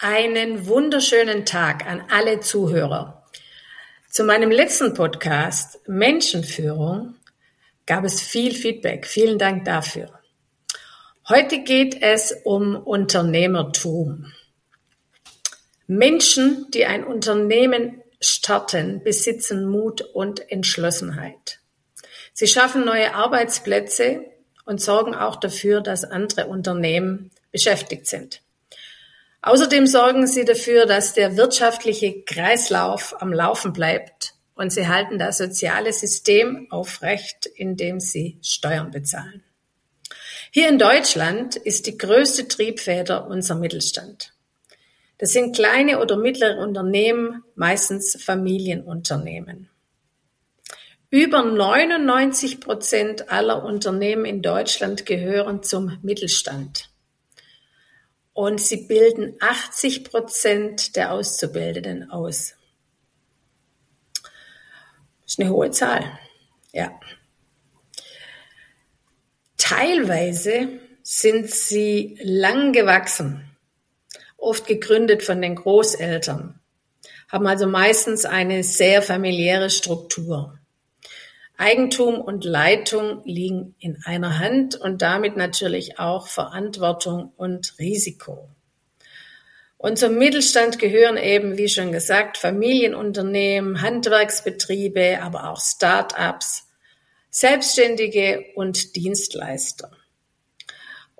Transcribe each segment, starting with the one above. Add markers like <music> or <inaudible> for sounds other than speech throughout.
Einen wunderschönen Tag an alle Zuhörer. Zu meinem letzten Podcast Menschenführung gab es viel Feedback. Vielen Dank dafür. Heute geht es um Unternehmertum. Menschen, die ein Unternehmen starten, besitzen Mut und Entschlossenheit. Sie schaffen neue Arbeitsplätze und sorgen auch dafür, dass andere Unternehmen beschäftigt sind. Außerdem sorgen sie dafür, dass der wirtschaftliche Kreislauf am Laufen bleibt und sie halten das soziale System aufrecht, indem sie Steuern bezahlen. Hier in Deutschland ist die größte Triebfeder unser Mittelstand. Das sind kleine oder mittlere Unternehmen, meistens Familienunternehmen. Über 99 Prozent aller Unternehmen in Deutschland gehören zum Mittelstand und sie bilden 80 Prozent der Auszubildenden aus. Das ist eine hohe Zahl. Ja. Teilweise sind sie lang gewachsen, oft gegründet von den Großeltern, haben also meistens eine sehr familiäre Struktur. Eigentum und Leitung liegen in einer Hand und damit natürlich auch Verantwortung und Risiko. Und zum Mittelstand gehören eben, wie schon gesagt, Familienunternehmen, Handwerksbetriebe, aber auch Start-ups, Selbstständige und Dienstleister.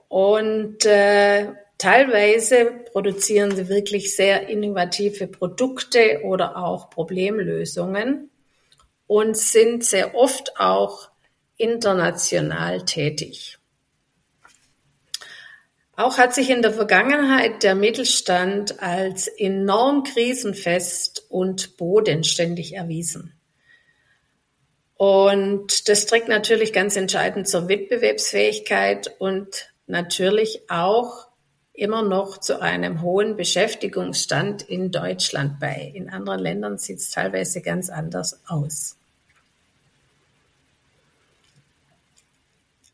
Und äh, teilweise produzieren sie wirklich sehr innovative Produkte oder auch Problemlösungen und sind sehr oft auch international tätig. Auch hat sich in der Vergangenheit der Mittelstand als enorm krisenfest und bodenständig erwiesen. Und das trägt natürlich ganz entscheidend zur Wettbewerbsfähigkeit und natürlich auch immer noch zu einem hohen Beschäftigungsstand in Deutschland bei. In anderen Ländern sieht es teilweise ganz anders aus.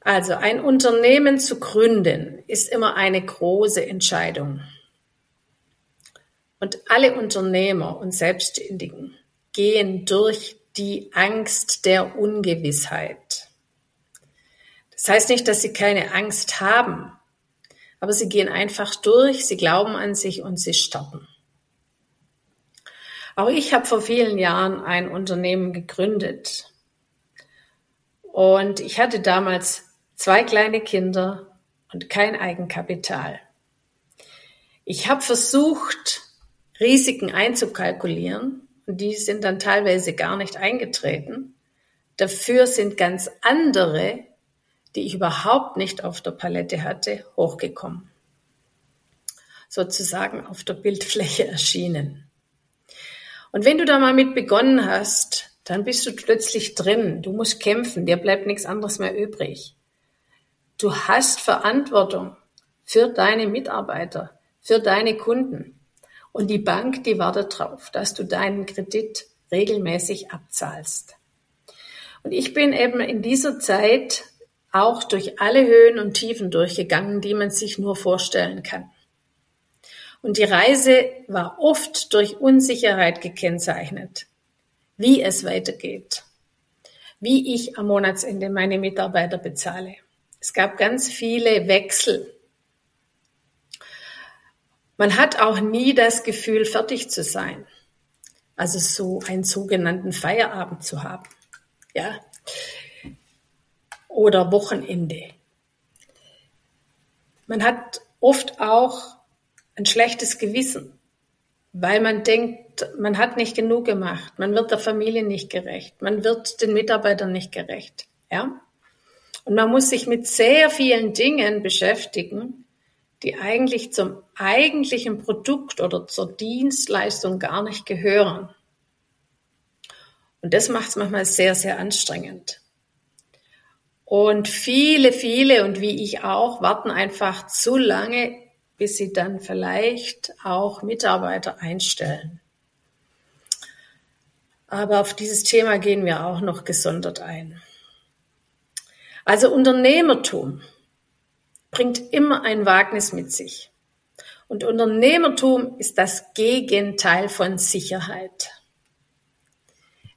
Also ein Unternehmen zu gründen ist immer eine große Entscheidung. Und alle Unternehmer und Selbstständigen gehen durch die Angst der Ungewissheit. Das heißt nicht, dass sie keine Angst haben, aber sie gehen einfach durch, sie glauben an sich und sie starten. Auch ich habe vor vielen Jahren ein Unternehmen gegründet. Und ich hatte damals zwei kleine Kinder und kein Eigenkapital. Ich habe versucht, Risiken einzukalkulieren und die sind dann teilweise gar nicht eingetreten. Dafür sind ganz andere, die ich überhaupt nicht auf der Palette hatte, hochgekommen. Sozusagen auf der Bildfläche erschienen. Und wenn du da mal mit begonnen hast, dann bist du plötzlich drin. Du musst kämpfen, dir bleibt nichts anderes mehr übrig. Du hast Verantwortung für deine Mitarbeiter, für deine Kunden. Und die Bank, die wartet drauf, dass du deinen Kredit regelmäßig abzahlst. Und ich bin eben in dieser Zeit auch durch alle Höhen und Tiefen durchgegangen, die man sich nur vorstellen kann. Und die Reise war oft durch Unsicherheit gekennzeichnet, wie es weitergeht, wie ich am Monatsende meine Mitarbeiter bezahle. Es gab ganz viele Wechsel. Man hat auch nie das Gefühl, fertig zu sein. Also so einen sogenannten Feierabend zu haben. Ja. Oder Wochenende. Man hat oft auch ein schlechtes Gewissen, weil man denkt, man hat nicht genug gemacht, man wird der Familie nicht gerecht, man wird den Mitarbeitern nicht gerecht. Ja? Und man muss sich mit sehr vielen Dingen beschäftigen, die eigentlich zum eigentlichen Produkt oder zur Dienstleistung gar nicht gehören. Und das macht es manchmal sehr, sehr anstrengend. Und viele, viele und wie ich auch warten einfach zu lange, bis sie dann vielleicht auch Mitarbeiter einstellen. Aber auf dieses Thema gehen wir auch noch gesondert ein. Also Unternehmertum bringt immer ein Wagnis mit sich. Und Unternehmertum ist das Gegenteil von Sicherheit.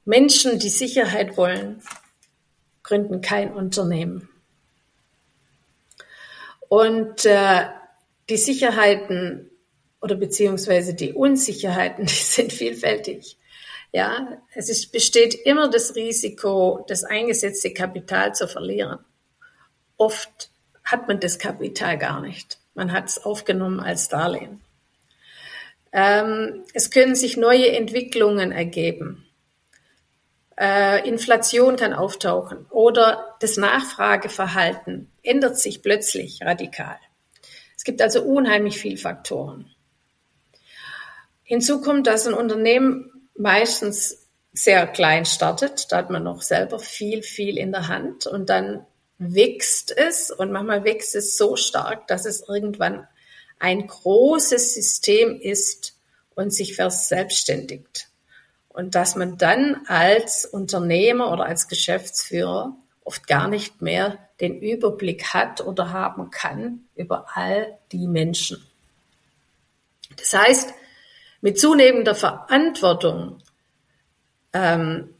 Menschen, die Sicherheit wollen, gründen kein Unternehmen. Und äh, die Sicherheiten oder beziehungsweise die Unsicherheiten, <laughs> die sind vielfältig. Ja, es ist, besteht immer das Risiko, das eingesetzte Kapital zu verlieren. Oft hat man das Kapital gar nicht. Man hat es aufgenommen als Darlehen. Ähm, es können sich neue Entwicklungen ergeben. Äh, Inflation kann auftauchen oder das Nachfrageverhalten ändert sich plötzlich radikal. Es gibt also unheimlich viele Faktoren. Hinzu kommt, dass ein Unternehmen meistens sehr klein startet. Da hat man noch selber viel, viel in der Hand und dann wächst es und manchmal wächst es so stark, dass es irgendwann ein großes System ist und sich verselbstständigt. Und dass man dann als Unternehmer oder als Geschäftsführer oft gar nicht mehr den Überblick hat oder haben kann über all die Menschen. Das heißt, mit zunehmender Verantwortung, ähm,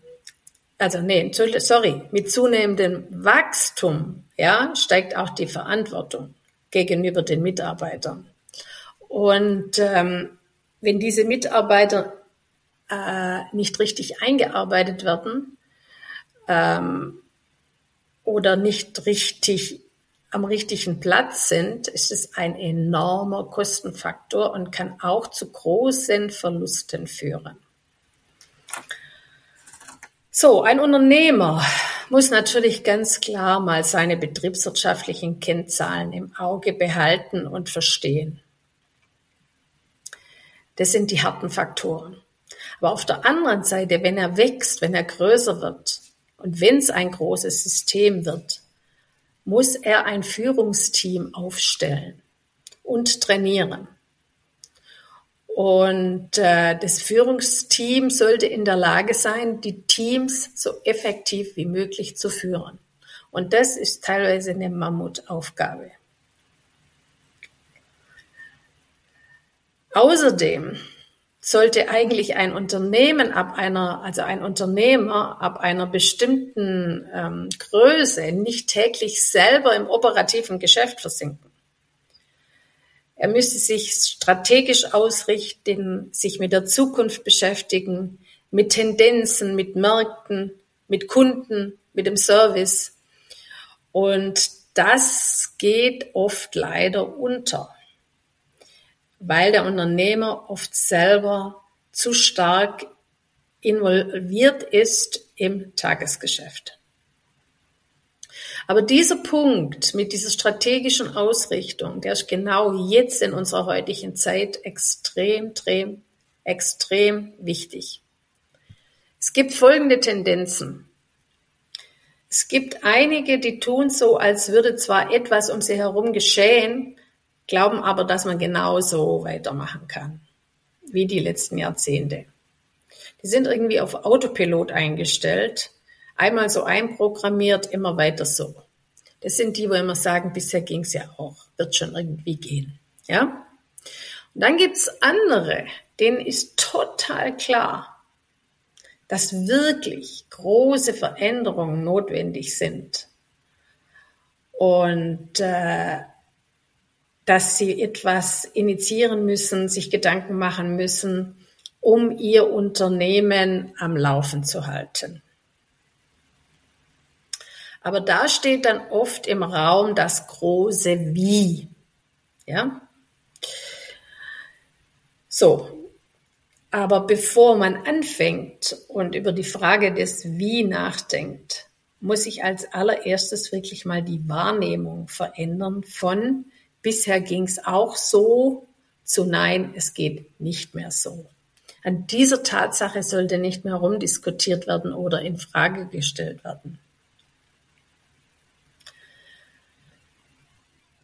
also nee, sorry, mit zunehmendem Wachstum, ja, steigt auch die Verantwortung gegenüber den Mitarbeitern. Und ähm, wenn diese Mitarbeiter äh, nicht richtig eingearbeitet werden ähm, oder nicht richtig am richtigen Platz sind, ist es ein enormer Kostenfaktor und kann auch zu großen Verlusten führen. So, ein Unternehmer muss natürlich ganz klar mal seine betriebswirtschaftlichen Kennzahlen im Auge behalten und verstehen. Das sind die harten Faktoren. Aber auf der anderen Seite, wenn er wächst, wenn er größer wird und wenn es ein großes System wird, muss er ein Führungsteam aufstellen und trainieren. Und äh, das Führungsteam sollte in der Lage sein, die Teams so effektiv wie möglich zu führen. Und das ist teilweise eine Mammutaufgabe. Außerdem sollte eigentlich ein Unternehmen ab einer, also ein Unternehmer ab einer bestimmten ähm, Größe nicht täglich selber im operativen Geschäft versinken. Er müsste sich strategisch ausrichten, sich mit der Zukunft beschäftigen, mit Tendenzen, mit Märkten, mit Kunden, mit dem Service. Und das geht oft leider unter weil der Unternehmer oft selber zu stark involviert ist im Tagesgeschäft. Aber dieser Punkt mit dieser strategischen Ausrichtung, der ist genau jetzt in unserer heutigen Zeit extrem, extrem, extrem wichtig. Es gibt folgende Tendenzen. Es gibt einige, die tun so, als würde zwar etwas um sie herum geschehen, glauben aber, dass man genauso weitermachen kann wie die letzten Jahrzehnte. Die sind irgendwie auf Autopilot eingestellt, einmal so einprogrammiert, immer weiter so. Das sind die, wo immer sagen, bisher ging es ja auch, wird schon irgendwie gehen. Ja? Und dann gibt's andere, denen ist total klar, dass wirklich große Veränderungen notwendig sind. Und äh, dass sie etwas initiieren müssen, sich Gedanken machen müssen, um ihr Unternehmen am Laufen zu halten. Aber da steht dann oft im Raum das große Wie. Ja? So. Aber bevor man anfängt und über die Frage des Wie nachdenkt, muss ich als allererstes wirklich mal die Wahrnehmung verändern von bisher ging es auch so, zu nein, es geht nicht mehr so. An dieser Tatsache sollte nicht mehr rumdiskutiert werden oder in Frage gestellt werden.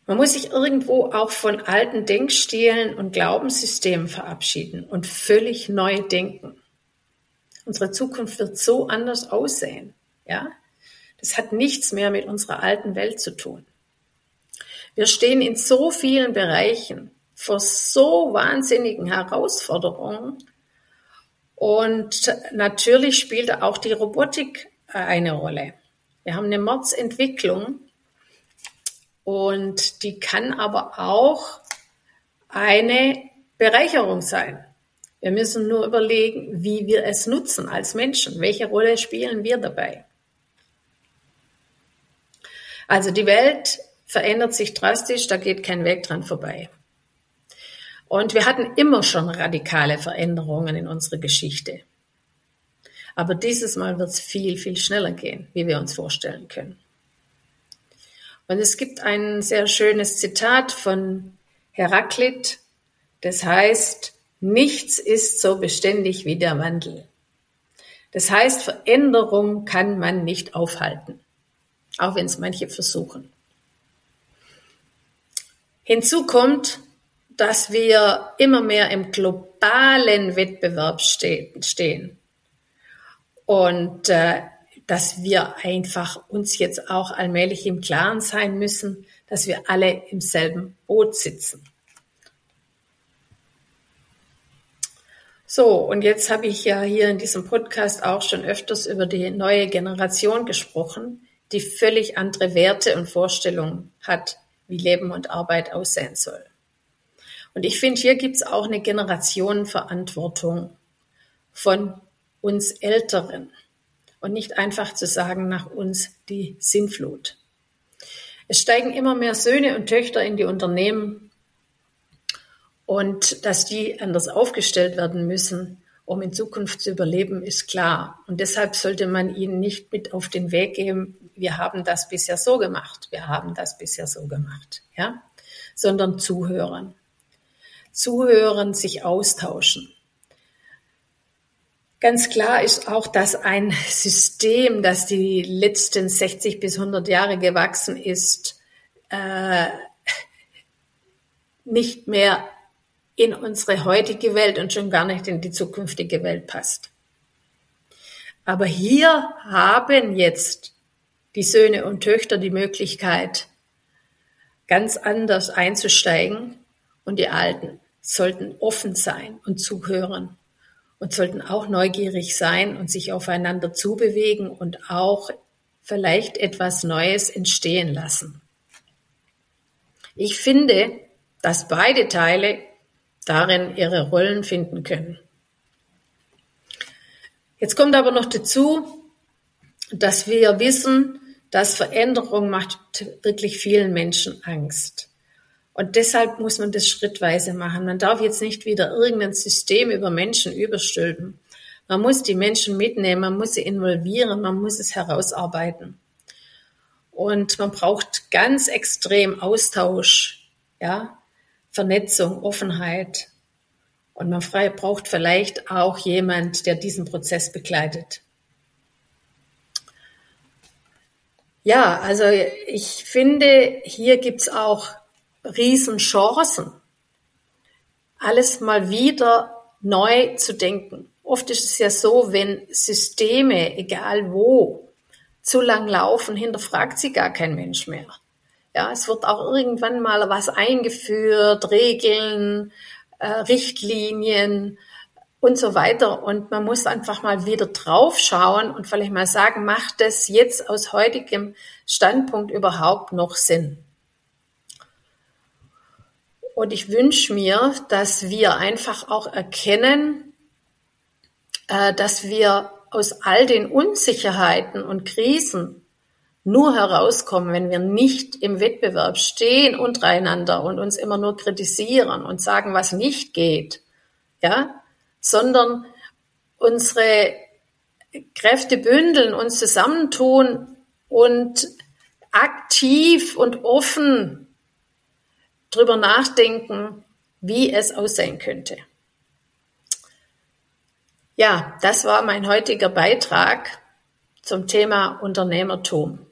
Man muss sich irgendwo auch von alten Denkstilen und Glaubenssystemen verabschieden und völlig neu denken. Unsere Zukunft wird so anders aussehen, ja? Das hat nichts mehr mit unserer alten Welt zu tun. Wir stehen in so vielen Bereichen vor so wahnsinnigen Herausforderungen und natürlich spielt auch die Robotik eine Rolle. Wir haben eine Mordsentwicklung und die kann aber auch eine Bereicherung sein. Wir müssen nur überlegen, wie wir es nutzen als Menschen. Welche Rolle spielen wir dabei? Also die Welt verändert sich drastisch, da geht kein Weg dran vorbei. Und wir hatten immer schon radikale Veränderungen in unserer Geschichte. Aber dieses Mal wird es viel, viel schneller gehen, wie wir uns vorstellen können. Und es gibt ein sehr schönes Zitat von Heraklit, das heißt, nichts ist so beständig wie der Wandel. Das heißt, Veränderung kann man nicht aufhalten, auch wenn es manche versuchen. Hinzu kommt, dass wir immer mehr im globalen Wettbewerb stehen. Und äh, dass wir einfach uns jetzt auch allmählich im Klaren sein müssen, dass wir alle im selben Boot sitzen. So, und jetzt habe ich ja hier in diesem Podcast auch schon öfters über die neue Generation gesprochen, die völlig andere Werte und Vorstellungen hat, wie Leben und Arbeit aussehen soll. Und ich finde, hier gibt es auch eine Generationenverantwortung von uns Älteren und nicht einfach zu sagen, nach uns die Sinnflut. Es steigen immer mehr Söhne und Töchter in die Unternehmen und dass die anders aufgestellt werden müssen, um in Zukunft zu überleben, ist klar. Und deshalb sollte man ihnen nicht mit auf den Weg geben, wir haben das bisher so gemacht, wir haben das bisher so gemacht, ja, sondern zuhören. Zuhören, sich austauschen. Ganz klar ist auch, dass ein System, das die letzten 60 bis 100 Jahre gewachsen ist, äh, nicht mehr in unsere heutige Welt und schon gar nicht in die zukünftige Welt passt. Aber hier haben jetzt die Söhne und Töchter die Möglichkeit, ganz anders einzusteigen und die Alten sollten offen sein und zuhören und sollten auch neugierig sein und sich aufeinander zubewegen und auch vielleicht etwas Neues entstehen lassen. Ich finde, dass beide Teile darin ihre Rollen finden können. Jetzt kommt aber noch dazu, dass wir wissen, dass Veränderung macht wirklich vielen Menschen Angst. Und deshalb muss man das schrittweise machen. Man darf jetzt nicht wieder irgendein System über Menschen überstülpen. Man muss die Menschen mitnehmen, man muss sie involvieren, man muss es herausarbeiten. Und man braucht ganz extrem Austausch, ja, Vernetzung, Offenheit. Und man braucht vielleicht auch jemand, der diesen Prozess begleitet. Ja, also ich finde, hier gibt's auch Riesenchancen, alles mal wieder neu zu denken. Oft ist es ja so, wenn Systeme, egal wo, zu lang laufen, hinterfragt sie gar kein Mensch mehr. Ja, es wird auch irgendwann mal was eingeführt, Regeln, äh, Richtlinien und so weiter. Und man muss einfach mal wieder draufschauen und vielleicht mal sagen, macht das jetzt aus heutigem Standpunkt überhaupt noch Sinn? Und ich wünsche mir, dass wir einfach auch erkennen, äh, dass wir aus all den Unsicherheiten und Krisen nur herauskommen, wenn wir nicht im Wettbewerb stehen untereinander und uns immer nur kritisieren und sagen, was nicht geht, ja, sondern unsere Kräfte bündeln, uns zusammentun und aktiv und offen drüber nachdenken, wie es aussehen könnte. Ja, das war mein heutiger Beitrag zum Thema Unternehmertum.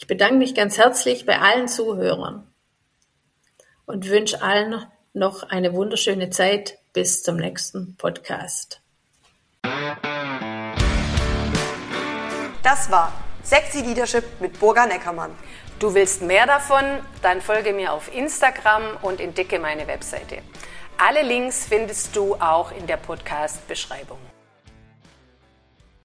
Ich bedanke mich ganz herzlich bei allen Zuhörern und wünsche allen noch eine wunderschöne Zeit bis zum nächsten Podcast. Das war Sexy Leadership mit Burga Neckermann. Du willst mehr davon? Dann folge mir auf Instagram und entdecke meine Webseite. Alle Links findest du auch in der Podcast-Beschreibung.